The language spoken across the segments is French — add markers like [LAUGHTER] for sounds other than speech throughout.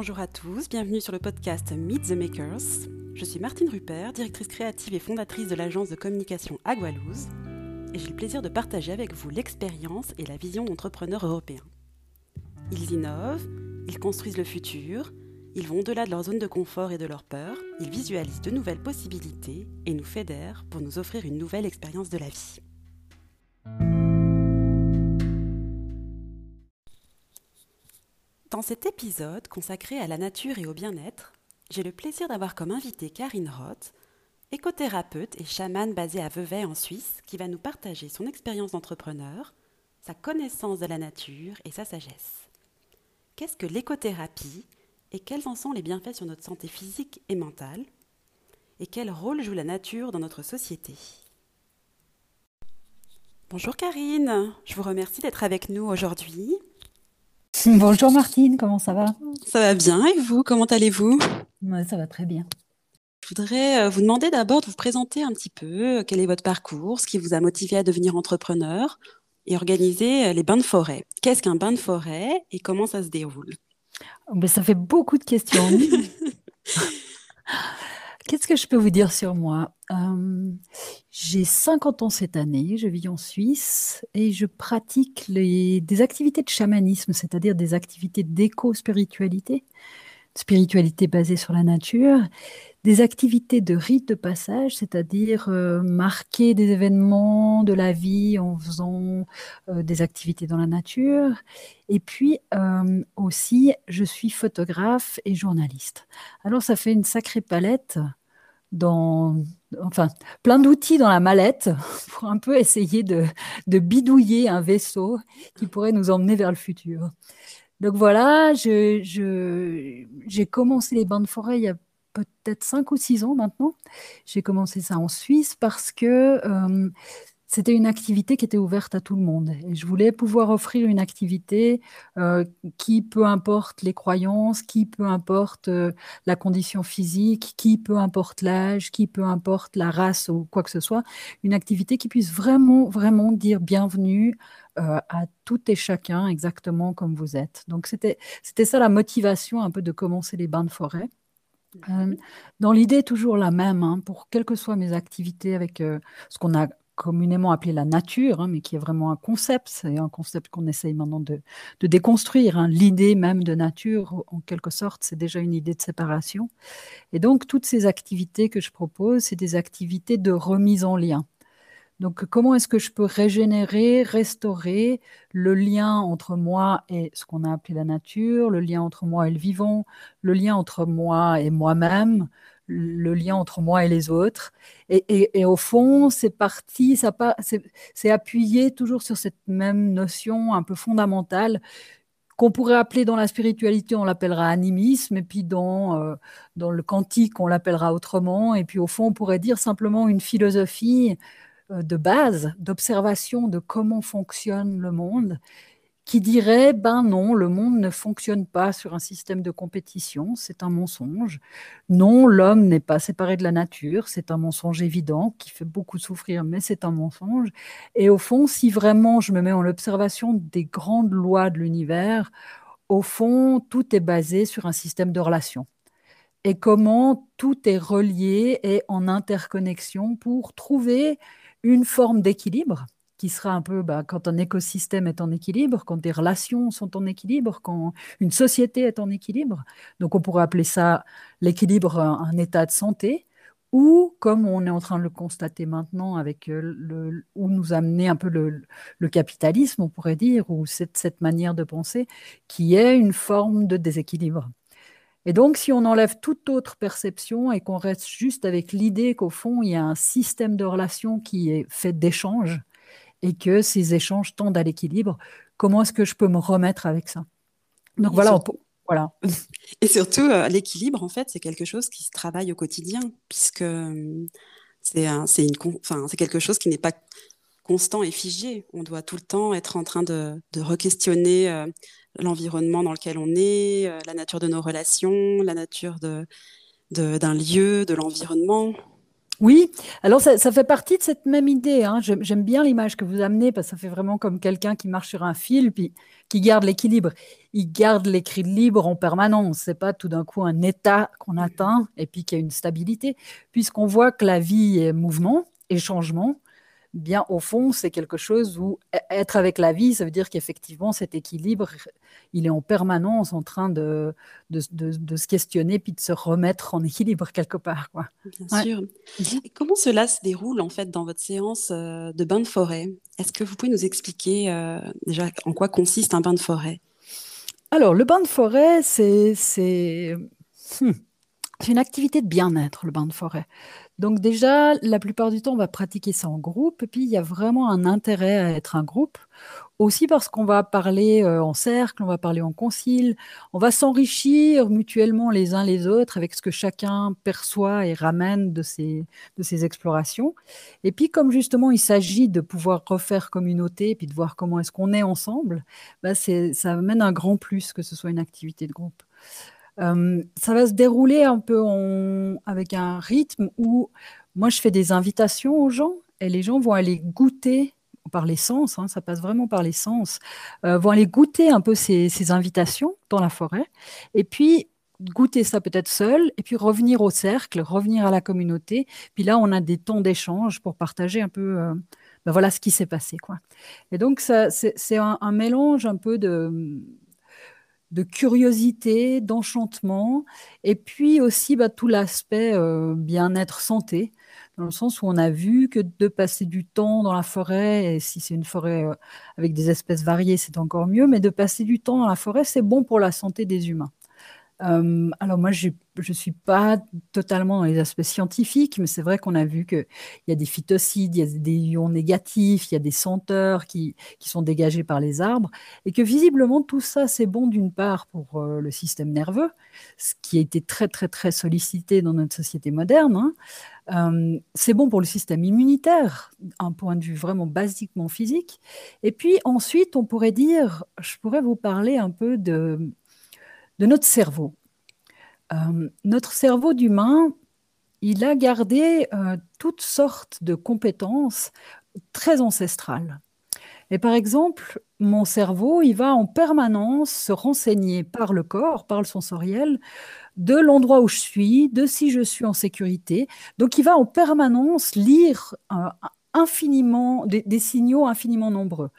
Bonjour à tous, bienvenue sur le podcast Meet the Makers. Je suis Martine Rupert, directrice créative et fondatrice de l'agence de communication Agualouz, et j'ai le plaisir de partager avec vous l'expérience et la vision d'entrepreneurs européens. Ils innovent, ils construisent le futur, ils vont au-delà de leur zone de confort et de leur peur, ils visualisent de nouvelles possibilités et nous fédèrent pour nous offrir une nouvelle expérience de la vie. Dans cet épisode consacré à la nature et au bien-être, j'ai le plaisir d'avoir comme invité Karine Roth, écothérapeute et chamane basée à Vevey en Suisse, qui va nous partager son expérience d'entrepreneur, sa connaissance de la nature et sa sagesse. Qu'est-ce que l'écothérapie et quels en sont les bienfaits sur notre santé physique et mentale Et quel rôle joue la nature dans notre société? Bonjour Karine, je vous remercie d'être avec nous aujourd'hui. Bonjour Martine, comment ça va? Ça va bien et vous, comment allez-vous? Ça va très bien. Je voudrais euh, vous demander d'abord de vous présenter un petit peu euh, quel est votre parcours, ce qui vous a motivé à devenir entrepreneur et organiser euh, les bains de forêt. Qu'est-ce qu'un bain de forêt et comment ça se déroule? Oh, ben, Ça fait beaucoup de questions. [LAUGHS] Qu'est-ce que je peux vous dire sur moi? Euh, J'ai 50 ans cette année, je vis en Suisse et je pratique des activités de chamanisme, c'est-à-dire des activités d'éco-spiritualité, spiritualité basée sur la nature, des activités de rite de passage, c'est-à-dire euh, marquer des événements de la vie en faisant euh, des activités dans la nature. Et puis aussi, je suis photographe et journaliste. Alors ça fait une sacrée palette dans, enfin, plein d'outils dans la mallette [LAUGHS] pour un peu essayer de, bidouiller un vaisseau qui pourrait nous emmener vers le futur. Donc voilà, j'ai je, commencé les bains de forêt il y a peut-être 5 ou 6 ans maintenant. J'ai commencé ça en Suisse parce que euh, c'était une activité qui était ouverte à tout le monde. Et je voulais pouvoir offrir une activité euh, qui, peu importe les croyances, qui, peu importe euh, la condition physique, qui, peu importe l'âge, qui, peu importe la race ou quoi que ce soit, une activité qui puisse vraiment, vraiment dire bienvenue euh, à tout et chacun exactement comme vous êtes. Donc c'était ça la motivation un peu de commencer les bains de forêt. Mmh. dans l'idée toujours la même, hein, pour quelles que soient mes activités avec ce qu'on a communément appelé la nature, hein, mais qui est vraiment un concept, c'est un concept qu'on essaye maintenant de, déconstruire. Hein. L'idée même de nature, en quelque sorte, c'est déjà une idée de séparation. Et donc, toutes ces activités que je propose, c'est des activités de remise en lien. Donc, comment est-ce que je peux régénérer, restaurer le lien entre moi et ce qu'on a appelé la nature, le lien entre moi et le vivant, le lien entre moi et moi-même, le lien entre moi et les autres. Et, au fond, c'est parti, ça c'est appuyé toujours sur cette même notion un peu fondamentale qu'on pourrait appeler dans la spiritualité, on l'appellera animisme, et puis dans, euh, dans le quantique, on l'appellera autrement, et puis au fond, on pourrait dire simplement une philosophie euh, de base, d'observation de comment fonctionne le monde, qui dirait ben non, le monde ne fonctionne pas sur un système de compétition, c'est un mensonge. Non, l'homme n'est pas séparé de la nature, c'est un mensonge évident qui fait beaucoup souffrir, mais c'est un mensonge. Et au fond, si vraiment je me mets en l'observation des grandes lois de l'univers, au fond, tout est basé sur un système de relations. Et comment tout est relié et en interconnexion pour trouver une forme d'équilibre qui sera un peu bah, quand un écosystème est en équilibre, quand des relations sont en équilibre, quand une société est en équilibre. Donc on pourrait appeler ça l'équilibre, un, état de santé, ou comme on est en train de le constater maintenant avec euh, le, où nous amener un peu le, capitalisme, on pourrait dire, ou cette, cette manière de penser, qui est une forme de déséquilibre. Et donc, si on enlève toute autre perception et qu'on reste juste avec l'idée qu'au fond, il y a un système de relations qui est fait d'échanges, et que ces échanges tendent à l'équilibre. Comment est-ce que je peux me remettre avec ça? Donc voilà, voilà. [LAUGHS] Et surtout, euh, l'équilibre, en fait, c'est quelque chose qui se travaille au quotidien, puisque euh, c'est quelque chose qui n'est pas constant et figé. On doit tout le temps être en train de, re-questionner euh, l'environnement dans lequel on est, la nature de nos relations, la nature d'un de, lieu, de l'environnement. Oui, alors ça, fait partie de cette même idée. Hein. J'aime bien l'image que vous amenez parce que ça fait vraiment comme quelqu'un qui marche sur un fil puis qui garde l'équilibre. Il garde l'équilibre en permanence. C'est pas tout d'un coup un état qu'on atteint et puis qu'il y a une stabilité, puisqu'on voit que la vie est mouvement et changement bien au fond, c'est quelque chose où e-, être avec la vie, ça veut dire qu'effectivement, cet équilibre, il est en permanence en train de, de, se questionner puis de se remettre en équilibre [LAUGHS] quelque part. Quoi. Bien sûr. Mhm. comment cela se déroule en fait dans votre séance euh, de bain de forêt? Est-ce que vous pouvez nous expliquer euh, déjà en quoi consiste un bain de forêt? Alors, le bain de forêt, c'est... Hmm, c'est une activité de bien-être, le bain de forêt. Donc déjà, la plupart du temps, on va pratiquer ça en groupe. Et puis, il y a vraiment un intérêt à être un groupe. Aussi parce qu'on va parler euh, en cercle, on va parler en concile, on va s'enrichir mutuellement les uns les autres avec ce que chacun perçoit et ramène de ses, de ses explorations. Et puis, comme justement, il s'agit de pouvoir refaire communauté, et puis de voir comment est-ce qu'on est ensemble, bah ça amène un grand plus que ce soit une activité de groupe. Euh, ça va se dérouler un peu avec un rythme où moi je fais des invitations aux gens et les gens vont aller goûter par les sens, hein, ça passe vraiment par les sens, euh, vont aller goûter un peu ces, invitations dans la forêt et puis goûter ça peut-être seul, et puis revenir au cercle, revenir à la communauté. Puis là, on a des temps d'échange pour partager un peu, euh, ben voilà ce qui s'est passé. Quoi. Et donc, c'est un, mélange un peu de, de curiosité, d'enchantement, et puis aussi bah, tout l'aspect euh, bien-être santé, dans le sens où on a vu que de passer du temps dans la forêt, et si c'est une forêt euh, avec des espèces variées, c'est encore mieux, mais de passer du temps dans la forêt, c'est bon pour la santé des humains. Euh, alors moi, je ne suis pas totalement dans les aspects scientifiques, mais c'est vrai qu'on a vu qu'il y a des phytocides, il y a des ions négatifs, il y a des senteurs qui, sont dégagés par les arbres, et que visiblement tout ça, c'est bon d'une part pour euh, le système nerveux, ce qui a été très très très sollicité dans notre société moderne. Hein. Euh, c'est bon pour le système immunitaire, un point de vue vraiment basiquement physique. Et puis ensuite, on pourrait dire, je pourrais vous parler un peu de de notre cerveau. Euh, notre cerveau d'humain, il a gardé euh, toutes sortes de compétences très ancestrales. Et par exemple, mon cerveau, il va en permanence se renseigner par le corps, par le sensoriel, de l'endroit où je suis, de si je suis en sécurité. Donc, il va en permanence lire euh, infiniment des, signaux infiniment nombreux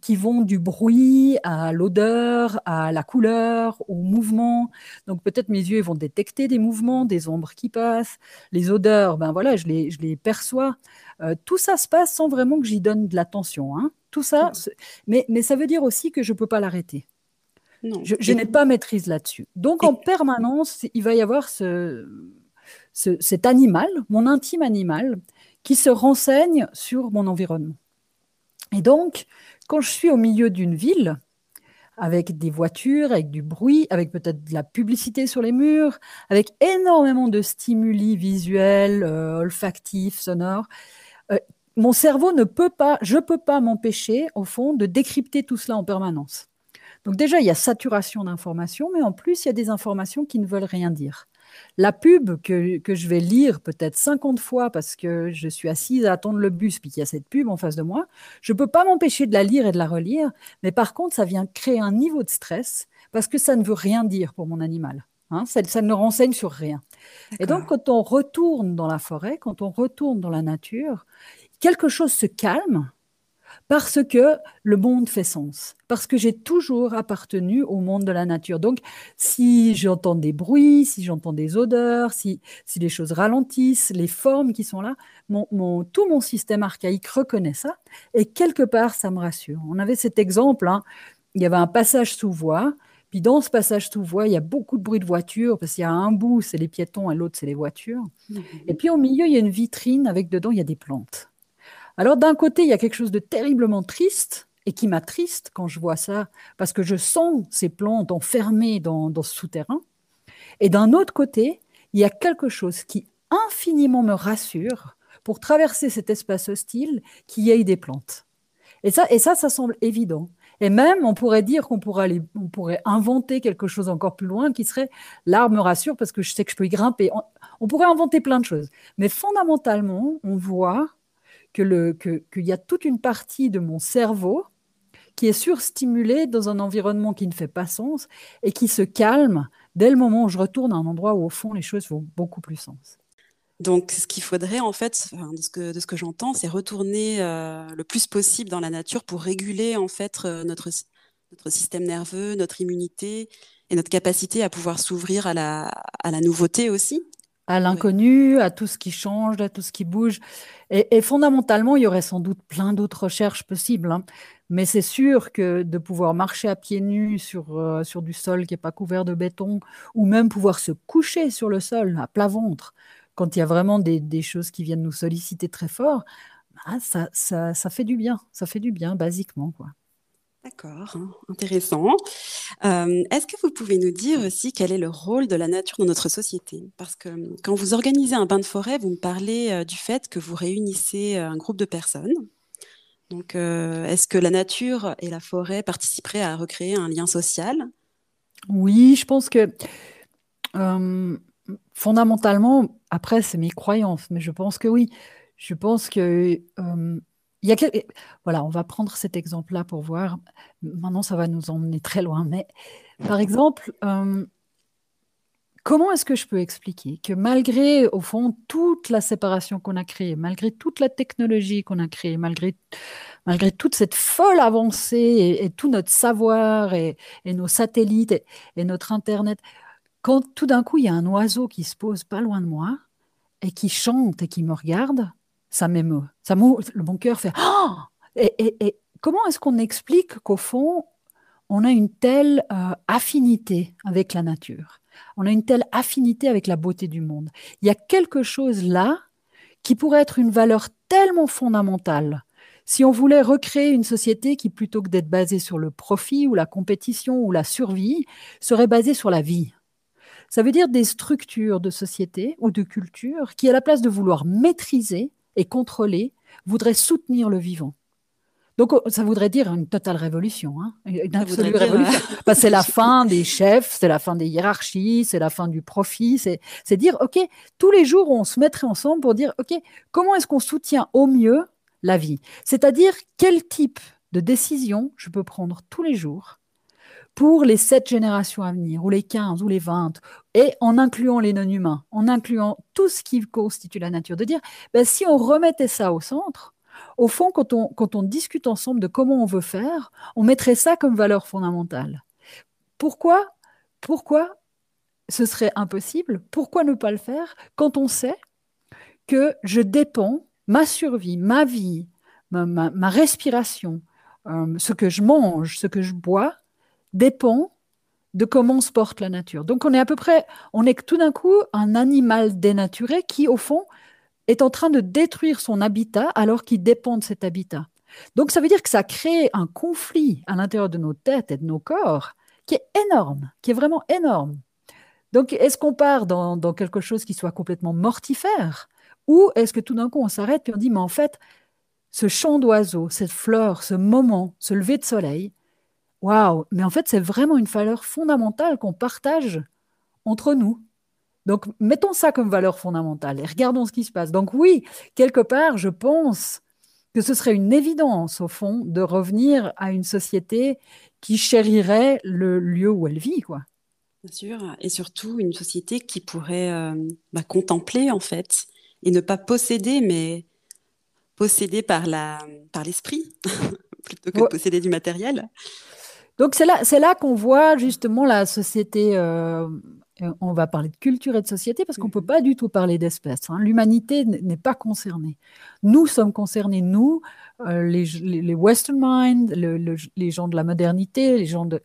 qui vont du bruit à l'odeur, à la couleur, au mouvement. Donc peut-être mes yeux vont détecter des mouvements, des ombres qui passent. Les odeurs, ben voilà, je les, je les perçois. Euh, tout ça se passe sans vraiment que j'y donne de l'attention. Hein. Tout ça, mais, mais ça veut dire aussi que je ne peux pas l'arrêter. Je, n'ai pas maîtrise là-dessus. Donc en permanence, il va y avoir ce, cet animal, mon intime animal, qui se renseigne sur mon environnement. Et donc, quand je suis au milieu d'une ville, avec des voitures, avec du bruit, avec peut-être de la publicité sur les murs, avec énormément de stimuli visuels, euh, olfactifs, sonores, euh, mon cerveau ne peut pas, je ne peux pas m'empêcher, au fond, de décrypter tout cela en permanence. Donc déjà, il y a saturation d'informations, mais en plus, il y a des informations qui ne veulent rien dire. La pub que, je vais lire peut-être 50 fois parce que je suis assise à attendre le bus puis qu'il y a cette pub en face de moi, je ne peux pas m'empêcher de la lire et de la relire, mais par contre, ça vient créer un niveau de stress parce que ça ne veut rien dire pour mon animal. Hein. ça, ça, ne renseigne sur rien. Et donc, quand on retourne dans la forêt, quand on retourne dans la nature, quelque chose se calme parce que le monde fait sens, parce que j'ai toujours appartenu au monde de la nature. Donc, si j'entends des bruits, si j'entends des odeurs, si, si les choses ralentissent, les formes qui sont là, mon, tout mon système archaïque reconnaît ça, et quelque part, ça me rassure. On avait cet exemple, hein, il y avait un passage sous voie, puis dans ce passage sous voie, il y a beaucoup de bruit de voitures, parce qu'il y a un bout, c'est les piétons, et l'autre, c'est les voitures. Mmh. Et puis au milieu, il y a une vitrine avec dedans, il y a des plantes. Alors d'un côté, il y a quelque chose de terriblement triste et qui m'attriste quand je vois ça, parce que je sens ces plantes enfermées dans, ce souterrain. Et d'un autre côté, il y a quelque chose qui infiniment me rassure pour traverser cet espace hostile qu'il y ait des plantes. Et ça, et ça, semble évident. Et même, on pourrait dire qu'on pourrait, on pourrait inventer quelque chose encore plus loin qui serait l'arbre me rassure parce que je sais que je peux y grimper. On, pourrait inventer plein de choses. Mais fondamentalement, on voit qu'il que, y a toute une partie de mon cerveau qui est surstimulée dans un environnement qui ne fait pas sens et qui se calme dès le moment où je retourne à un endroit où, au fond, les choses font beaucoup plus sens. Donc, ce qu'il faudrait, en fait, de ce que, de ce que j'entends, c'est retourner euh, le plus possible dans la nature pour réguler, en fait, euh, notre, notre système nerveux, notre immunité et notre capacité à pouvoir s'ouvrir à la, à la nouveauté aussi. À l'inconnu, à tout ce qui change, à tout ce qui bouge. Et, fondamentalement, il y aurait sans doute plein d'autres recherches possibles. Hein. Mais c'est sûr que de pouvoir marcher à pieds nus sur, euh, sur du sol qui n'est pas couvert de béton, ou même pouvoir se coucher sur le sol à plat ventre, quand il y a vraiment des, choses qui viennent nous solliciter très fort, bah, ça, ça, fait du bien. Ça fait du bien, basiquement. quoi. D'accord, intéressant. Est-ce que vous pouvez nous dire aussi quel est le rôle de la nature dans notre société? Parce que hum, quand vous organisez un bain de forêt, vous me parlez du fait que vous réunissez un groupe de personnes. Donc, est-ce que la nature et la forêt participeraient à recréer un lien social? Oui, je pense que fondamentalement, après, c'est mes croyances, mais je pense que oui. Je pense que il y a voilà, on va prendre cet exemple-là pour voir. Maintenant, ça va nous emmener très loin, mais par exemple, euh, comment est-ce que je peux expliquer que malgré, au fond, toute la séparation qu'on a créée, malgré toute la technologie qu'on a créée, malgré, malgré toute cette folle avancée et, tout notre savoir et, nos satellites et notre Internet, quand tout d'un coup, il y a un oiseau qui se pose pas loin de moi et qui chante et qui me regarde, ça m'émeut. Ça le bon cœur fait oh et, comment est-ce qu'on explique qu'au fond, on a une telle euh, affinité avec la nature? On a une telle affinité avec la beauté du monde? Il y a quelque chose là qui pourrait être une valeur tellement fondamentale. Si on voulait recréer une société qui, plutôt que d'être basée sur le profit ou la compétition ou la survie, serait basée sur la vie, ça veut dire des structures de société ou de culture qui, à la place de vouloir maîtriser et contrôler, voudraient soutenir le vivant. Donc, oh, ça voudrait dire une totale révolution, hein une absolue révolution. [LAUGHS] Bah, c'est la [LAUGHS] fin des chefs, c'est la fin des hiérarchies, c'est la fin du profit. C'est dire, OK, tous les jours, on se mettrait ensemble pour dire, OK, comment est-ce qu'on soutient au mieux la vie? C'est-à-dire, quel type de décision je peux prendre tous les jours pour les sept générations à venir, ou les 15, ou les 20, et en incluant les non-humains, en incluant tout ce qui constitue la nature, de dire, ben, si on remettait ça au centre, au fond, quand on, quand on discute ensemble de comment on veut faire, on mettrait ça comme valeur fondamentale. Pourquoi Pourquoi ce serait impossible? Pourquoi ne pas le faire quand on sait que je dépends, ma survie, ma vie, ma, respiration, euh, ce que je mange, ce que je bois, dépend de comment se porte la nature. Donc on est à peu près, on est tout d'un coup un animal dénaturé qui, au fond, est en train de détruire son habitat alors qu'il dépend de cet habitat. Donc ça veut dire que ça crée un conflit à l'intérieur de nos têtes et de nos corps qui est énorme, qui est vraiment énorme. Donc est-ce qu'on part dans, quelque chose qui soit complètement mortifère ou est-ce que tout d'un coup on s'arrête et on dit mais en fait ce chant d'oiseau, cette fleur, ce moment, ce lever de soleil, Waouh, mais en fait, c'est vraiment une valeur fondamentale qu'on partage entre nous. Donc, mettons ça comme valeur fondamentale et regardons ce qui se passe. Donc, oui, quelque part, je pense que ce serait une évidence, au fond, de revenir à une société qui chérirait le lieu où elle vit, quoi. Bien sûr, et surtout une société qui pourrait euh, bah, contempler, en fait, et ne pas posséder, mais posséder par l'esprit, par [LAUGHS] plutôt que de posséder du matériel. Donc c'est là, c'est là qu'on voit justement la société. Euh, euh, on va parler de culture et de société parce qu'on ne peut pas du tout parler d'espèces. Hein. L'humanité n'est pas concernée. Nous sommes concernés, nous, euh, les, les, Western Mind, les gens de la modernité, les gens de.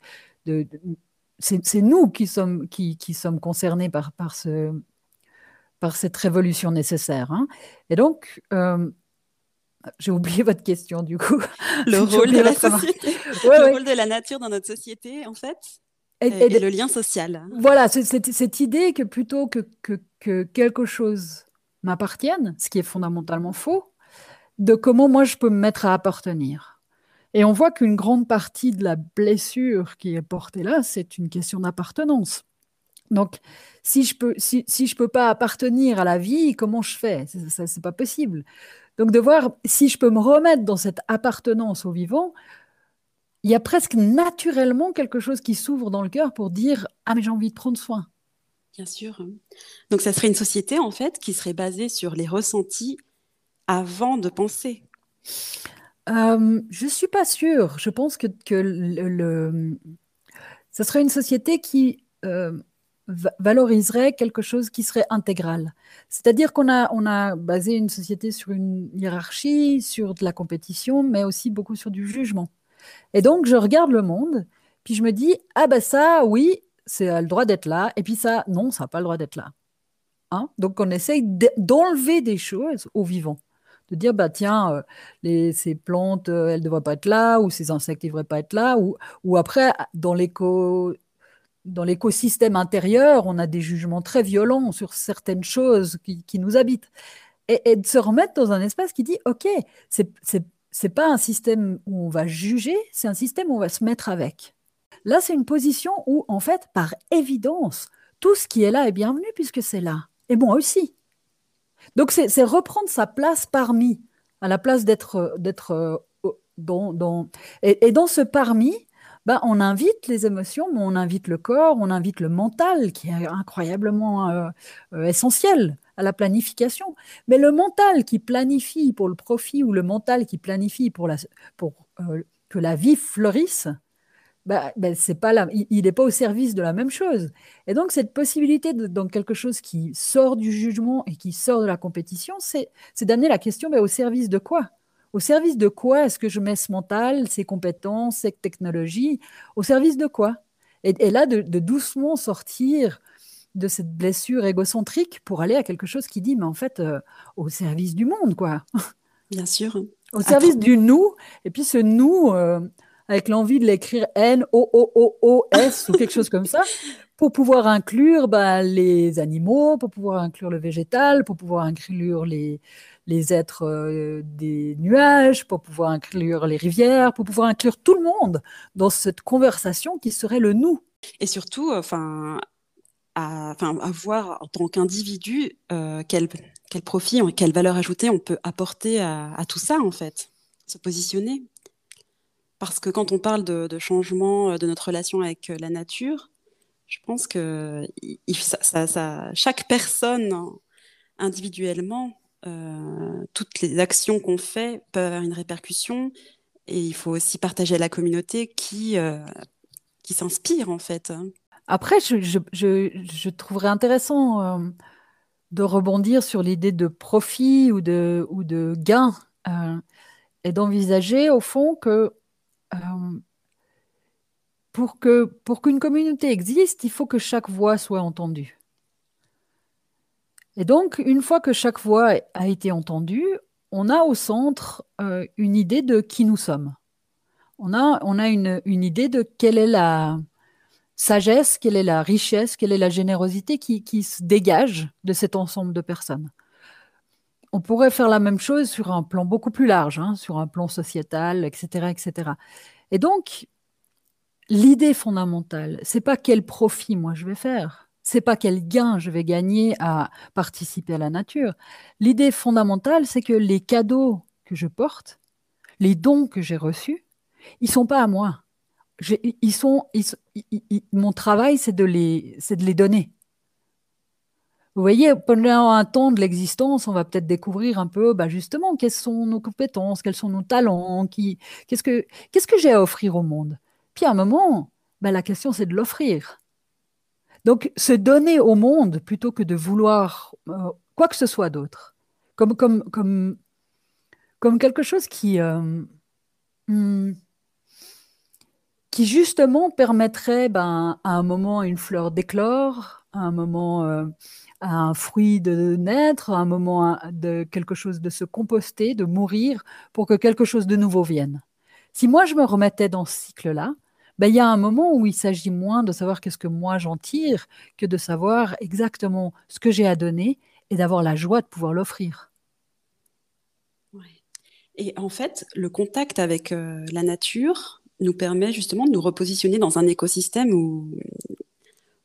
c'est nous qui sommes, qui, qui, sommes concernés par, par, ce, par cette révolution nécessaire. Hein. Et donc, j'ai oublié votre question du coup. Le [LAUGHS] rôle de la société, [LAUGHS] le rôle de la nature dans notre société, en fait, et, le lien social. Voilà, cette, cette idée que plutôt que, que, que quelque chose m'appartienne, ce qui est fondamentalement faux, de comment moi je peux me mettre à appartenir. Et on voit qu'une grande partie de la blessure qui est portée là, c'est une question d'appartenance. Donc, si je peux, si, si je peux pas appartenir à la vie, comment je fais? Ce n'est pas possible. Donc, de voir si je peux me remettre dans cette appartenance au vivant, il y a presque naturellement quelque chose qui s'ouvre dans le cœur pour dire ah mais j'ai envie de prendre soin. Bien sûr. Donc, ça serait une société en fait qui serait basée sur les ressentis avant de penser. Euh, je ne suis pas sûre. Je pense que, que le, ça serait une société qui euh, valoriserait quelque chose qui serait intégral. C'est-à-dire qu'on a, on a basé une société sur une hiérarchie, sur de la compétition, mais aussi beaucoup sur du jugement. Et donc, je regarde le monde, puis je me dis, ah ben ça, oui, c'est le droit d'être là, et puis ça, non, ça n'a pas le droit d'être là. Hein? Donc, on essaye d'enlever des choses au vivant de dire bah tiens euh, les, ces plantes euh, elles ne devraient pas être là ou ces insectes ne devraient pas être là ou, ou après dans l'éco dans l'écosystème intérieur on a des jugements très violents sur certaines choses qui, nous habitent. Et, de se remettre dans un espace qui dit ok c'est c'est pas un système où on va juger c'est un système où on va se mettre avec. Là c'est une position où en fait par évidence tout ce qui est là est bienvenu puisque c'est là et moi aussi. Donc c'est reprendre sa place parmi, à la place d'être euh, dans, et, dans ce parmi, ben, on invite les émotions, mais on invite le corps, on invite le mental, qui est incroyablement euh, euh, essentiel à la planification. Mais le mental qui planifie pour le profit ou le mental qui planifie pour, la, pour que la vie fleurisse, bah, bah, c'est pas là, il n'est pas au service de la même chose. Et donc, cette possibilité de, dans quelque chose qui sort du jugement et qui sort de la compétition, c'est d'amener la question mais au service de quoi? Au service de quoi est-ce que je mets ce mental, ces compétences, cette technologie? Au service de quoi? Et, là, de, doucement sortir de cette blessure égocentrique pour aller à quelque chose qui dit mais en fait, euh, au service du monde, quoi. Bien sûr. Au service du nous. Et puis ce nous. Euh, avec l'envie de l'écrire N-O-O-O-O-S ou quelque chose comme ça, pour pouvoir inclure bah, les animaux, pour pouvoir inclure le végétal, pour pouvoir inclure les, les êtres euh, des nuages, pour pouvoir inclure les rivières, pour pouvoir inclure tout le monde dans cette conversation qui serait le nous. Et surtout, enfin, à, à voir en tant qu'individu euh, quel, quel profit, quelle valeur ajoutée on peut apporter à, tout ça, en fait, se positionner. Parce que quand on parle de, changement euh, de notre relation avec euh, la nature, je pense que chaque personne individuellement, euh, toutes les actions qu'on fait peuvent avoir une répercussion. Et il faut aussi partager à la communauté qui, qui s'inspire en fait. Après, je, trouverais intéressant de rebondir sur l'idée de profit ou de, ou de gain et d'envisager au fond que euh, pour que pour qu'une communauté existe, il faut que chaque voix soit entendue. Et donc, une fois que chaque voix a été entendue, on a au centre euh, une idée de qui nous sommes. On a, on a une, une, idée de quelle est la sagesse, quelle est la richesse, quelle est la générosité qui, qui se dégage de cet ensemble de personnes. On pourrait faire la même chose sur un plan beaucoup plus large, hein, sur un plan sociétal, etc., etc. Et donc, l'idée fondamentale, c'est pas quel profit moi je vais faire, c'est pas quel gain je vais gagner à participer à la nature. L'idée fondamentale, c'est que les cadeaux que je porte, les dons que j'ai reçus, ils sont pas à moi. Ils sont, mon travail, c'est de les, c'est de les donner. Vous voyez, pendant un temps de l'existence, on va peut-être découvrir un peu, bah justement, quelles sont nos compétences, quels sont nos talents, qui, qu'est-ce que, qu'est-ce que j'ai à offrir au monde? Puis à un moment, bah, la question c'est de l'offrir. Donc, se donner au monde plutôt que de vouloir euh, quoi que ce soit d'autre, comme, comme, comme, comme quelque chose qui, euh, hmm, qui justement permettrait ben, à un moment une fleur d'éclore, à un moment euh, un fruit de naître, un moment de quelque chose de se composter, de mourir, pour que quelque chose de nouveau vienne. Si moi je me remettais dans ce cycle-là, ben, y a un moment où il s'agit moins de savoir qu'est-ce que moi j'en tire que de savoir exactement ce que j'ai à donner et d'avoir la joie de pouvoir l'offrir. Et en fait, le contact avec euh, la nature nous permet justement de nous repositionner dans un écosystème où,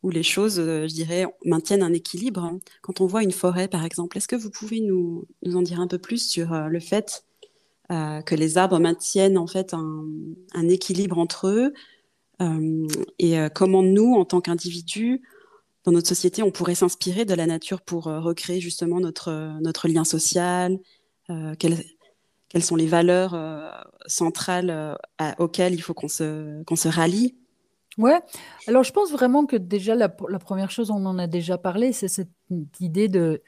où les choses, euh, je dirais, maintiennent un équilibre. Quand on voit une forêt, par exemple, est-ce que vous pouvez nous, nous, en dire un peu plus sur euh, le fait que les arbres maintiennent en fait un équilibre entre eux et comment nous, en tant qu'individus, dans notre société, on pourrait s'inspirer de la nature pour recréer justement notre, notre lien social, quelles sont les valeurs euh, centrales euh, auxquelles il faut qu'on se, qu'on se rallie Ouais, alors je pense vraiment que déjà la, première chose, on en a déjà parlé, c'est cette idée de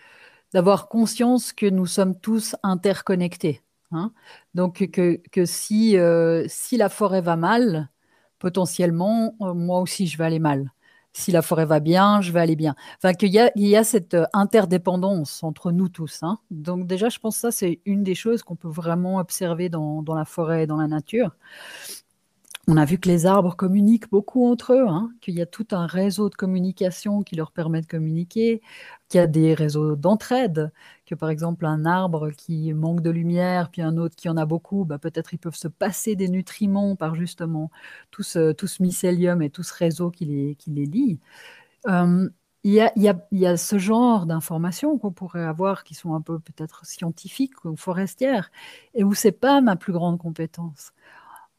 d'avoir conscience que nous sommes tous interconnectés. Hein Donc que, que si, euh, si la forêt va mal, potentiellement, moi aussi je vais aller mal si la forêt va bien, je vais aller bien. Enfin, qu'il y a, il y a cette euh, interdépendance entre nous tous. Hein. Donc déjà, je pense que ça, c'est une des choses qu'on peut vraiment observer dans, dans, la forêt et dans la nature. On a vu que les arbres communiquent beaucoup entre eux, hein, qu'il y a tout un réseau de communication qui leur permet de communiquer, qu'il y a des réseaux d'entraide, que par exemple un arbre qui manque de lumière, puis un autre qui en a beaucoup, bah, peut-être ils peuvent se passer des nutriments par justement tout ce, mycélium et tout ce réseau qui les, lie. Il y, a, il, y a, il y, a, ce genre d'informations qu'on pourrait avoir qui sont un peu peut-être scientifiques ou forestières et où c'est pas ma plus grande compétence.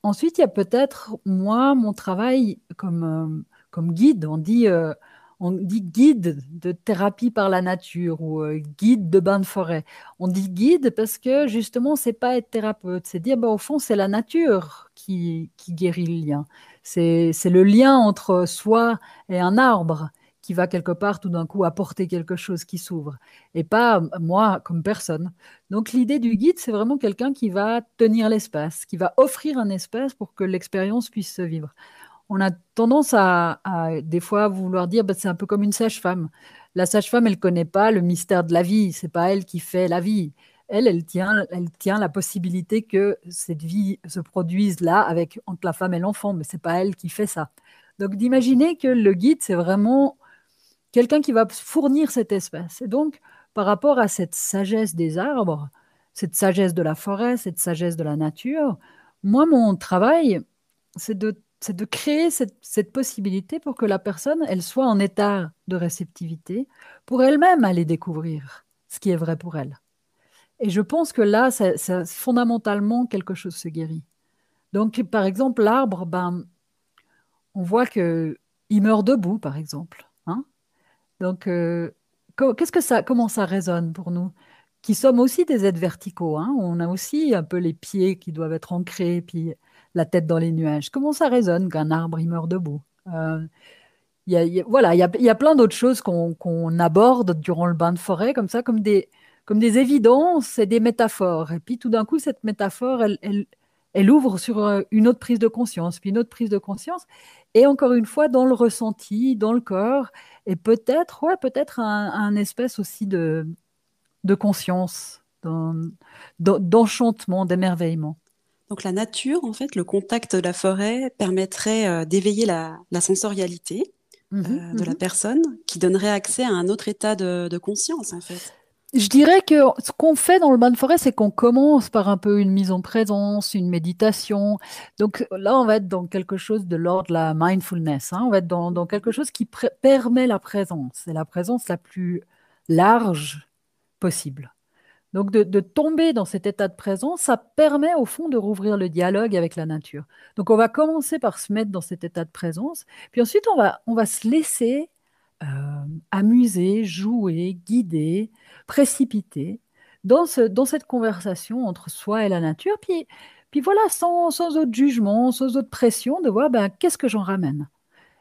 Ensuite, il y a peut-être, moi, mon travail comme, euh, guide. On dit, euh, on dit guide de thérapie par la nature ou euh, guide de bain de forêt. On dit guide parce que justement, c'est pas être thérapeute. C'est dire, bah, au fond, c'est la nature qui guérit le lien. C'est le lien entre soi et un arbre qui va quelque part tout d'un coup apporter quelque chose qui s'ouvre, et pas moi comme personne. Donc l'idée du guide, c'est vraiment quelqu'un qui va tenir l'espace, qui va offrir un espace pour que l'expérience puisse se vivre. On a tendance à, des fois vouloir dire, bah, c'est un peu comme une sage-femme. La sage-femme, elle connaît pas le mystère de la vie, c'est pas elle qui fait la vie. Elle, elle tient, elle tient la possibilité que cette vie se produise là avec entre la femme et l'enfant, mais c'est pas elle qui fait ça. Donc d'imaginer que le guide, c'est vraiment quelqu'un qui va fournir cet espace. Et donc, par rapport à cette sagesse des arbres, cette sagesse de la forêt, cette sagesse de la nature, moi, mon travail, c'est de, de, créer cette, cette, possibilité pour que la personne, elle soit en état de réceptivité, pour elle-même aller découvrir ce qui est vrai pour elle. Et je pense que là, ça, fondamentalement, quelque chose se guérit. Donc, par exemple, l'arbre, ben, on voit qu'il meurt debout, par exemple. Donc, euh, qu'est-ce que ça, comment ça résonne pour nous? Qui sommes aussi des êtres verticaux hein On a aussi un peu les pieds qui doivent être ancrés, puis la tête dans les nuages. Comment ça résonne qu'un arbre il meurt debout? Euh, y a, Voilà, il y a, plein d'autres choses qu'on aborde durant le bain de forêt, comme ça, comme des, comme des évidences et des métaphores. Et puis tout d'un coup, cette métaphore, elle, elle ouvre sur euh, une autre prise de conscience, puis une autre prise de conscience, et encore une fois dans le ressenti, dans le corps, et peut-être, ouais, peut-être un, espèce aussi de, de conscience, d'enchantement, d'émerveillement. Donc la nature, en fait, le contact de la forêt permettrait euh, d'éveiller la, sensorialité mmh euh, de la mmh personne, qui donnerait accès à un autre état de, de conscience, en fait. Je dirais que ce qu'on fait dans le bain de forêt, c'est qu'on commence par un peu une mise en présence, une méditation. Donc là, on va être dans quelque chose de l'ordre de la mindfulness. Hein. On va être dans, dans quelque chose qui permet la présence. C'est la présence la plus large possible. Donc de, de, tomber dans cet état de présence, ça permet au fond de rouvrir le dialogue avec la nature. Donc on va commencer par se mettre dans cet état de présence, puis ensuite on va, on va se laisser euh, amuser, jouer, guider, précipiter dans, ce, dans cette conversation entre soi et la nature. Puis, puis voilà, sans, sans autre jugement, sans autre pression, de voir ben, qu'est-ce que j'en ramène.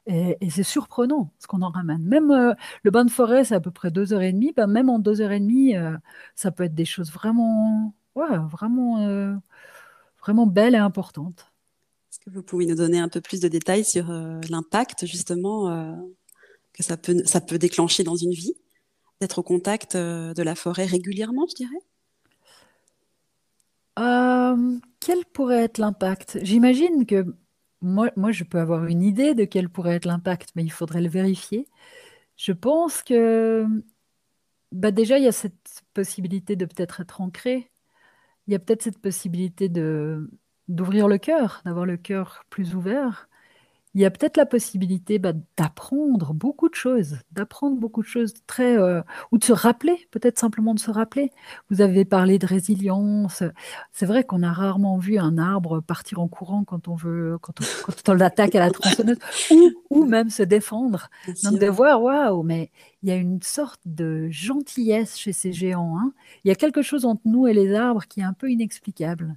Et, c'est surprenant ce qu'on en ramène. Même euh, le bain de forêt, c'est à peu près deux heures et demie. Ben, même en deux heures et demie, euh, ça peut être des choses vraiment, vraiment, vraiment belles et importantes. Est-ce que vous pouvez nous donner un peu plus de détails sur l'impact justement que ça peut, ça peut déclencher dans une vie, d'être au contact euh, de la forêt régulièrement, je dirais? Euh, Quel pourrait être l'impact? J'imagine que moi, moi, je peux avoir une idée de quel pourrait être l'impact, mais il faudrait le vérifier. Je pense que bah déjà, il y a cette possibilité de peut-être être ancré. il y a peut-être cette possibilité de d'ouvrir le cœur, d'avoir le cœur plus ouvert il y a peut-être la possibilité bah, d'apprendre beaucoup de choses, d'apprendre beaucoup de choses très, euh, ou de se rappeler, peut-être simplement de se rappeler. Vous avez parlé de résilience. C'est vrai qu'on a rarement vu un arbre partir en courant quand on veut, quand on, l'attaque à la tronçonneuse, [LAUGHS] ou, même se défendre. Donc de voir, waouh, mais il y a une sorte de gentillesse chez ces géants. Hein. Il y a quelque chose entre nous et les arbres qui est un peu inexplicable.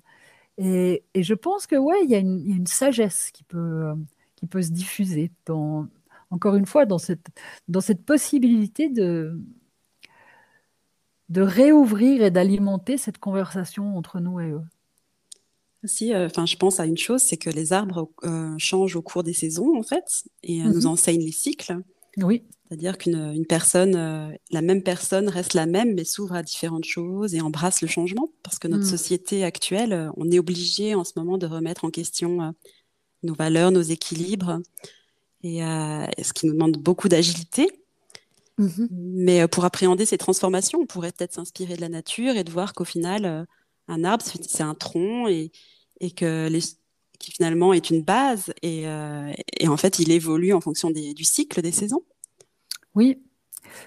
Et, je pense que ouais, il y a une, il y a une sagesse qui peut qui peut se diffuser dans, encore une fois, dans cette, dans cette possibilité de, de réouvrir et d'alimenter cette conversation entre nous et eux. Si, euh, enfin, je pense à une chose, c'est que les arbres euh, changent au cours des saisons, en fait, et euh, nous mhm. enseignent les cycles. Oui. C'est-à-dire qu'une personne, la même personne reste la même, mais s'ouvre à différentes choses et embrasse le changement, parce que notre mhm. société actuelle, on est obligé en ce moment de remettre en question nos valeurs, nos équilibres, et euh, ce qui nous demande beaucoup d'agilité. Mm-hmm. Mais euh, pour appréhender ces transformations, on pourrait peut-être s'inspirer de la nature et de voir qu'au final, euh, un arbre, c'est un tronc et, et que les, qui finalement est une base et, et, en fait, il évolue en fonction des, du cycle des saisons. Oui,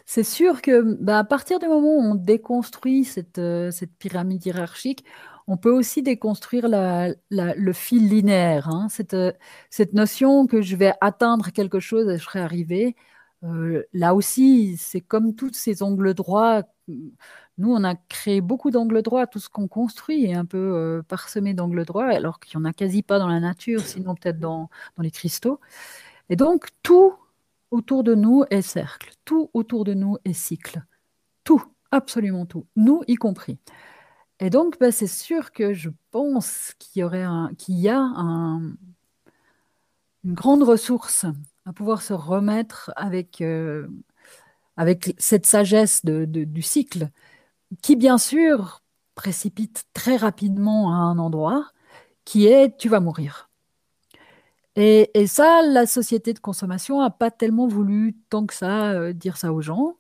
c'est sûr que bah, à partir du moment où on déconstruit cette, cette pyramide hiérarchique, on peut aussi déconstruire le fil linéaire, hein. euh, cette, notion que je vais atteindre quelque chose et je serai arrivé. Euh, là aussi, c'est comme tous ces angles droits. Nous, on a créé beaucoup d'angles droits. Tout ce qu'on construit est un peu euh, parsemé d'angles droits, alors qu'il n'y en a quasi pas dans la nature, sinon peut-être dans, dans les cristaux. Et donc, tout autour de nous est cercle, tout autour de nous est cycle. Tout, absolument tout, nous y compris. Et donc, bah, c'est sûr que je pense qu'il y, a une grande ressource à pouvoir se remettre avec, euh, avec cette sagesse du cycle, qui bien sûr précipite très rapidement à un endroit, qui est tu vas mourir. Et, ça, la société de consommation n'a pas tellement voulu tant que ça euh, dire ça aux gens.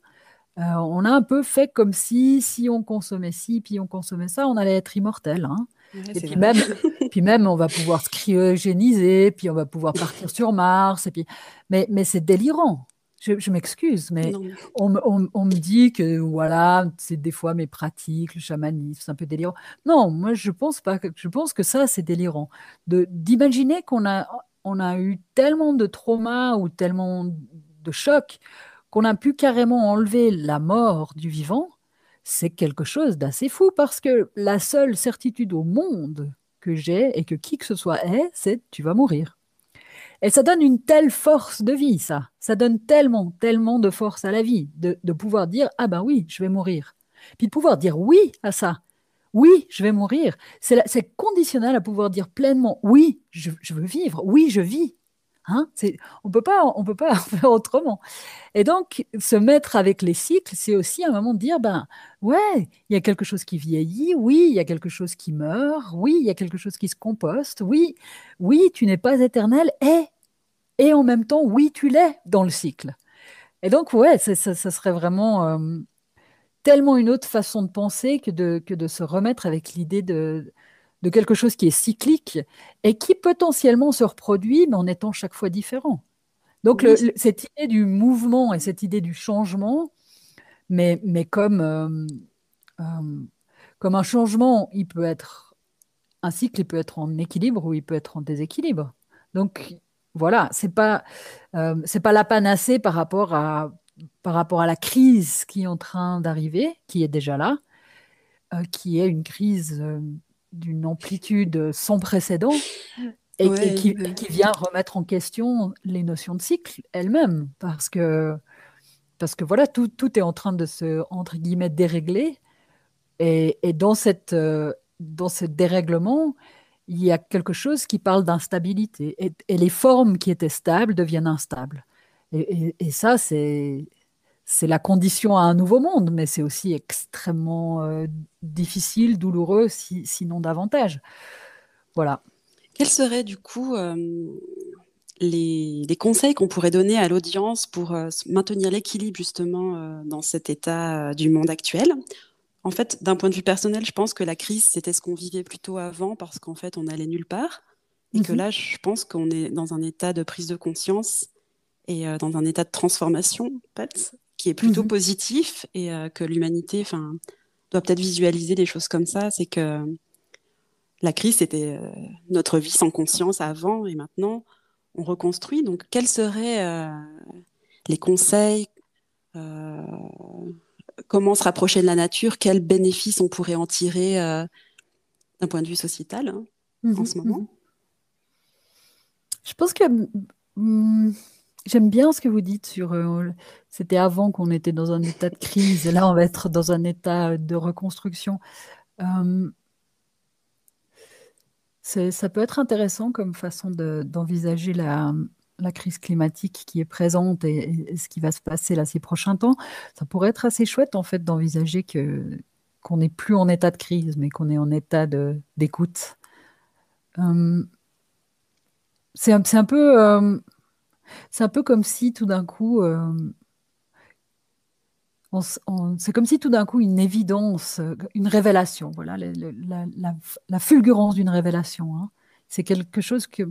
Euh, on a un peu fait comme si, si on consommait ci, puis on consommait ça, on allait être immortel. Hein. et puis même, [LAUGHS] puis même, on va pouvoir se cryogéniser, puis on va pouvoir partir sur Mars. Et puis... Mais, mais c'est délirant. Je, m'excuse, mais on, me dit que voilà, c'est des fois mes pratiques, le chamanisme, c'est un peu délirant. Non, moi je pense pas. Que, je pense que ça c'est délirant. D'imaginer qu'on a on a eu tellement de traumas ou tellement de chocs qu'on a pu carrément enlever la mort du vivant, c'est quelque chose d'assez fou parce que la seule certitude au monde que j'ai et que qui que ce soit est, c'est tu vas mourir. Et ça donne une telle force de vie, ça. Ça donne tellement, tellement de force à la vie de, pouvoir dire ah ben oui, je vais mourir. Puis de pouvoir dire oui à ça. Oui, je vais mourir. C'est conditionnel à pouvoir dire pleinement oui, je veux vivre. Oui, je vis. Hein on peut pas, on peut pas [LAUGHS] faire autrement. Et donc, se mettre avec les cycles, c'est aussi un moment de dire, ben ouais, il y a quelque chose qui vieillit, oui, il y a quelque chose qui meurt, oui, il y a quelque chose qui se composte, oui, oui, tu n'es pas éternel, et et en même temps, oui, tu l'es dans le cycle. Et donc, ouais, ça, serait vraiment euh, tellement une autre façon de penser que de, que de se remettre avec l'idée de, de quelque chose qui est cyclique et qui potentiellement se reproduit, mais en étant chaque fois différent. Donc cette idée du mouvement et cette idée du changement, mais, mais comme, euh, euh, comme un changement, il peut être un cycle, il peut être en équilibre ou il peut être en déséquilibre. Donc voilà, c'est pas euh, c'est pas la panacée par rapport à par rapport à la crise qui est en train d'arriver, qui est déjà là, qui est une crise d'une amplitude sans précédent et, qui, vient remettre en question les notions de cycle elles-mêmes parce que parce que voilà tout, tout, est en train de se entre guillemets dérégler et, et dans cette euh, dans ce dérèglement il y a quelque chose qui parle d'instabilité et, et, les formes qui étaient stables deviennent instables et ça c'est c'est la condition à un nouveau monde, mais c'est aussi extrêmement euh, difficile, douloureux, sinon davantage. Voilà. Quels seraient du coup euh, les, conseils qu'on pourrait donner à l'audience pour euh, maintenir l'équilibre justement dans cet état du monde actuel? En fait, d'un point de vue personnel, je pense que la crise, c'était ce qu'on vivait plutôt avant parce qu'en fait, on allait nulle part. Et que mhm. là, je pense qu'on est dans un état de prise de conscience et euh, dans un état de transformation, qui est plutôt mhm. positif et euh, que l'humanité doit peut-être visualiser des choses comme ça. C'est que la crise, c'était euh, notre vie sans conscience avant et maintenant, on reconstruit. Donc, quels seraient les conseils comment se rapprocher de la nature, quels bénéfices on pourrait en tirer d'un point de vue sociétal hein, en mhm, ce moment? Mhm. Je pense que hmm, j'aime bien ce que vous dites sur. Euh, c'était avant qu'on était dans un état de crise, et là on va être dans un état de reconstruction. Euh, ça peut être intéressant comme façon d'envisager la, crise climatique qui est présente et, ce qui va se passer là ces prochains temps, ça pourrait être assez chouette en fait d'envisager que qu'on n'est plus en état de crise, mais qu'on est en état d'écoute. Euh, c'est un, un, peu, euh, c'est un peu comme si tout d'un coup, euh, c'est comme si tout d'un coup une évidence, une révélation, voilà, la, fulgurance d'une révélation. Hein. C'est quelque chose qui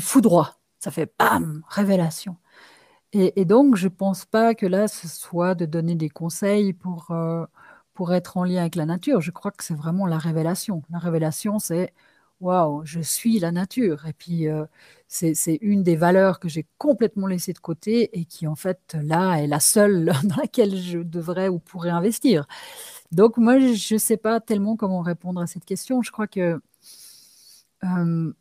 foudroie. Ça fait bam, révélation. Et, donc, je ne pense pas que là, ce soit de donner des conseils pour, euh, pour être en lien avec la nature. Je crois que c'est vraiment la révélation. La révélation, c'est waouh, je suis la nature. Et puis, euh, c'est une des valeurs que j'ai complètement laissées de côté et qui, en fait, là, est la seule [LAUGHS] dans laquelle je devrais ou pourrais investir. Donc, moi, je ne sais pas tellement comment répondre à cette question. Je crois que. Euh,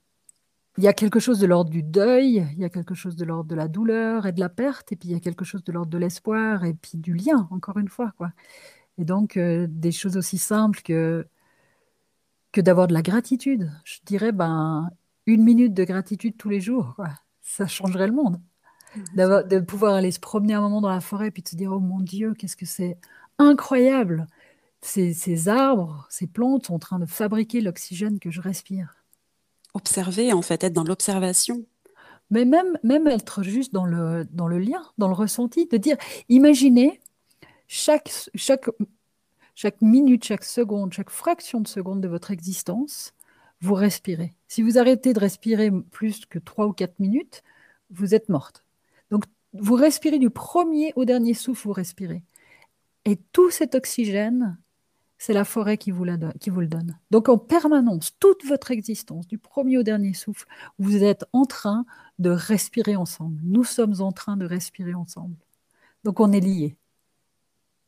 il y a quelque chose de l'ordre du deuil, il y a quelque chose de l'ordre de la douleur et de la perte, et puis il y a quelque chose de l'ordre de l'espoir et puis du lien, encore une fois. Quoi. Et donc, euh, des choses aussi simples que, que d'avoir de la gratitude. Je dirais, ben, une minute de gratitude tous les jours, quoi. ça changerait le monde. De pouvoir aller se promener un moment dans la forêt, puis de se dire, oh mon Dieu, qu'est-ce que c'est incroyable. Ces, ces arbres, ces plantes sont en train de fabriquer l'oxygène que je respire observer, en fait, être dans l'observation. Mais même, même être juste dans le, dans le lien, dans le ressenti, de dire, imaginez chaque, chaque, chaque minute, chaque seconde, chaque fraction de seconde de votre existence, vous respirez. Si vous arrêtez de respirer plus que trois ou quatre minutes, vous êtes morte. Donc, vous respirez du premier au dernier souffle, vous respirez. Et tout cet oxygène c'est la forêt qui vous, qui vous le donne. Donc en permanence, toute votre existence, du premier au dernier souffle, vous êtes en train de respirer ensemble. Nous sommes en train de respirer ensemble. Donc on est liés.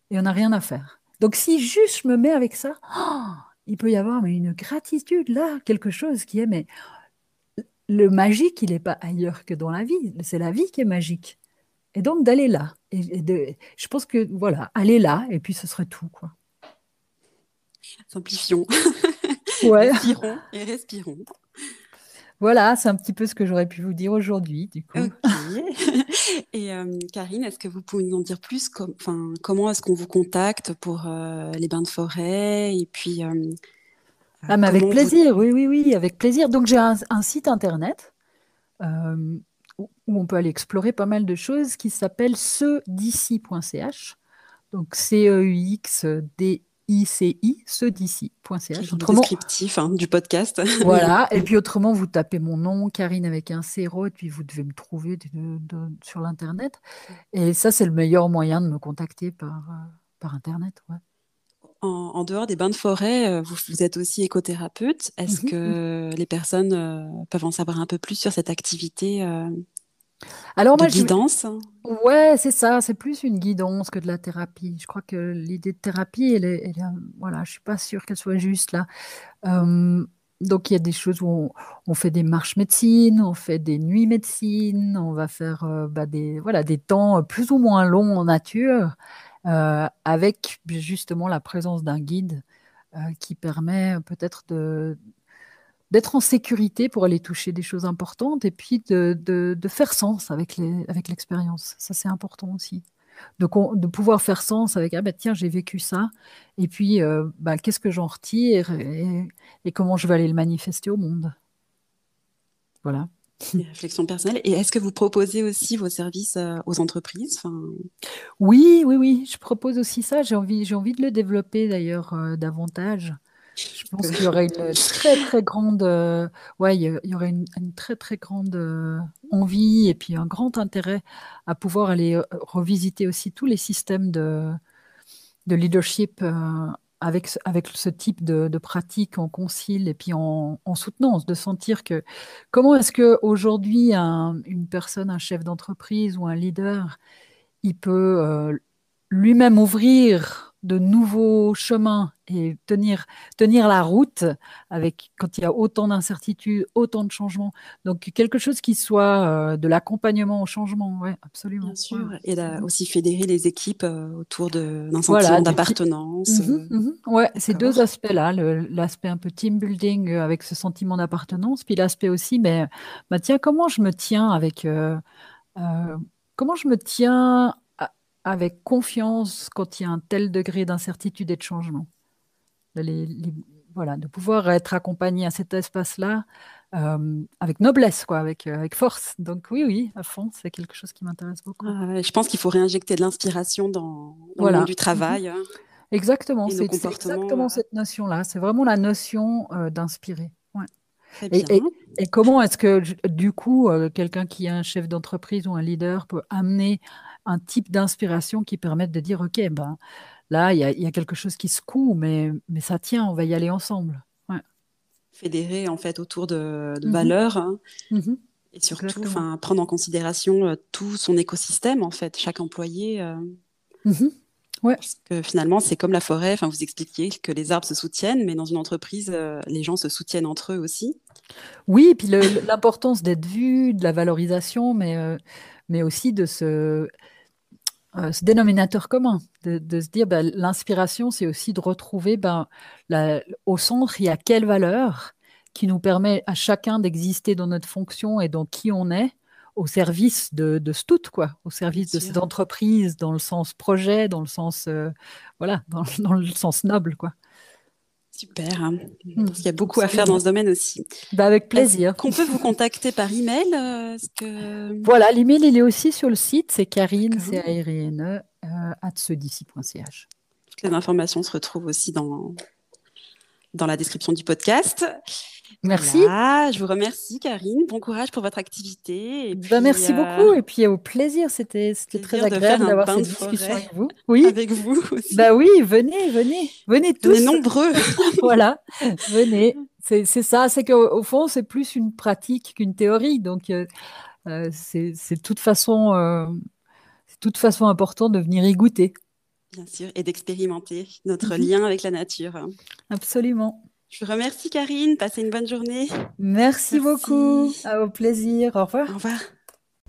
Et on n'a rien à faire. Donc si juste je me mets avec ça, oh, [GASPS] il peut y avoir mais une gratitude là, quelque chose qui est mais le magique, il n'est pas ailleurs que dans la vie. C'est la vie qui est magique. Et donc d'aller là. Et, de, je pense que voilà, aller là, et puis ce serait tout quoi. Simplifions. [LAUGHS] respirons et respirons. Voilà, c'est un petit peu ce que j'aurais pu vous dire aujourd'hui, du coup. [LAUGHS] et euh, Karine, est-ce que vous pouvez nous en dire plus Comment est-ce qu'on vous contacte pour euh, les bains de forêt Et puis. Euh, ah, mais avec plaisir, oui, oui, oui, avec plaisir. Donc, j'ai un, site internet où, on peut aller explorer pas mal de choses qui s'appelle cedici.ch. Donc, C-E-U-X-D ICI, ceux d'ici.ch. Autrement, descriptif hein, du podcast. [LAUGHS] voilà, et puis autrement, vous tapez mon nom, Karine avec un zéro, et puis vous devez me trouver sur l'Internet. Et ça, c'est le meilleur moyen de me contacter par, euh, par Internet. En, dehors des bains de forêt, euh, vous, êtes aussi écothérapeute. Est-ce mhm, que les personnes euh, peuvent en savoir un peu plus sur cette activité alors moi, guidance Ouais, c'est ça, c'est plus une guidance que de la thérapie. Je crois que l'idée de thérapie, elle est, voilà, je suis pas sûre qu'elle soit juste là. donc il y a des choses où on, fait des marches médecine, on fait des nuits médecine, on va faire euh, bah, des, voilà, des temps plus ou moins longs en nature, euh, avec justement la présence d'un guide euh, qui permet peut-être de, d'être en sécurité pour aller toucher des choses importantes et puis de, faire sens avec l'expérience. Ça, c'est important aussi. De, de, pouvoir faire sens avec ah ben tiens j'ai vécu ça et puis euh, bah, qu'est-ce que j'en retire et, comment je vais aller le manifester au monde voilà Des réflexions personnelles. Et est-ce que vous proposez aussi vos services euh, aux entreprises? Enfin... Oui, oui, oui, je propose aussi ça. J'ai envie, j'ai envie de le développer d'ailleurs euh, davantage. Je pense qu'il y aurait une très très grande, euh, ouais, il y aurait une, très très grande euh, envie et puis un grand intérêt à pouvoir aller euh, revisiter aussi tous les systèmes de, de leadership avec, avec ce type de, pratique en concile et puis en, en soutenance, de sentir que comment est-ce que aujourd'hui un- une personne, un chef d'entreprise ou un leader, il peut lui-même ouvrir de nouveaux chemins et tenir, tenir la route avec quand il y a autant d'incertitudes, autant de changements. Donc quelque chose qui soit euh, de l'accompagnement au changement, ouais, absolument. Bien sûr. Et là, aussi fédérer les équipes euh, autour de- d'un Voilà, sentiment petits- d'appartenance. Mhm, euh, mhm. Ouais, ces deux aspects-là, l'aspect un peu team building avec ce sentiment d'appartenance, puis l'aspect aussi, mais bah tiens, comment je me tiens avec comment je me tiens avec confiance quand il y a un tel degré d'incertitude et de changement. De les- les- voilà, de pouvoir être accompagné à cet espace-là euh, avec noblesse, quoi, avec, euh, avec force. Donc oui, oui, à fond, c'est quelque chose qui m'intéresse beaucoup. Ah je pense qu'il faut réinjecter de l'inspiration dans, dans le monde du travail. hein. Exactement, Et nos c'est exactement euh. cette notion-là. C'est vraiment la notion d'inspirer. Ouais. Et, et- et comment est-ce que, du coup, quelqu'un qui est un chef d'entreprise ou un leader peut amener un type d'inspiration qui permette de dire, OK, ben, là, il y a, il y a quelque chose qui secoue, mais, mais ça tient, on va y aller ensemble. Ouais. Fédérer en fait autour de, de Mhm. valeurs hein, Mhm. et surtout prendre en considération euh, tout son écosystème en fait, chaque employé. euh, Mhm. parce que finalement, c'est comme la forêt. Enfin, vous expliquiez que les arbres se soutiennent, mais dans une entreprise, euh, les gens se soutiennent entre eux aussi. Oui, et puis l'importance d'être vu, de la valorisation, mais, mais aussi de ce, euh, ce dénominateur commun, de, de se dire ben, l'inspiration, c'est aussi de retrouver ben, la- au centre, il y a quelle valeur qui nous permet à chacun d'exister dans notre fonction et dans qui on est, au service de, de ce tout, quoi, au service de cette entreprise, dans le sens projet, dans le sens, euh, voilà, dans, [LAUGHS] dans le sens noble, quoi. Super. hein. Il y a beaucoup à faire dans ce domaine aussi. Ben, avec plaisir. Qu'on peut vous contacter par email euh, que... Voilà, l'email, il est aussi sur le site, c'est Karine, c'est A-R-I-N-E, euh, at. Toutes les informations se retrouvent aussi dans, dans la description du podcast. Merci. Voilà, je vous remercie, Karine. Bon courage pour votre activité. Et Ben, puis, merci euh, beaucoup, et puis au plaisir, c'était très agréable d'avoir cette discussion avec vous. Oui, Avec vous aussi. bah oui, venez, venez, venez On est tous. nombreux. [LAUGHS] Voilà, venez. C'est ça, c'est qu'au au fond, c'est plus une pratique qu'une théorie. Donc, euh, euh, c'est de toute façon, euh, c'est de toute façon important de venir y goûter. Bien sûr, et d'expérimenter notre Mhm. lien avec la nature. Absolument. Je vous remercie, Karine. Passez une bonne journée. Merci, Merci. beaucoup. À au plaisir. Au revoir. Au revoir.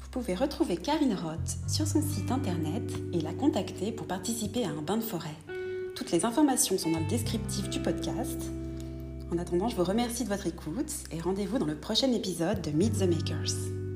Vous pouvez retrouver Karine Roth sur son site internet et la contacter pour participer à un bain de forêt. Toutes les informations sont dans le descriptif du podcast. En attendant, je vous remercie de votre écoute et rendez-vous dans le prochain épisode de Meet the Makers.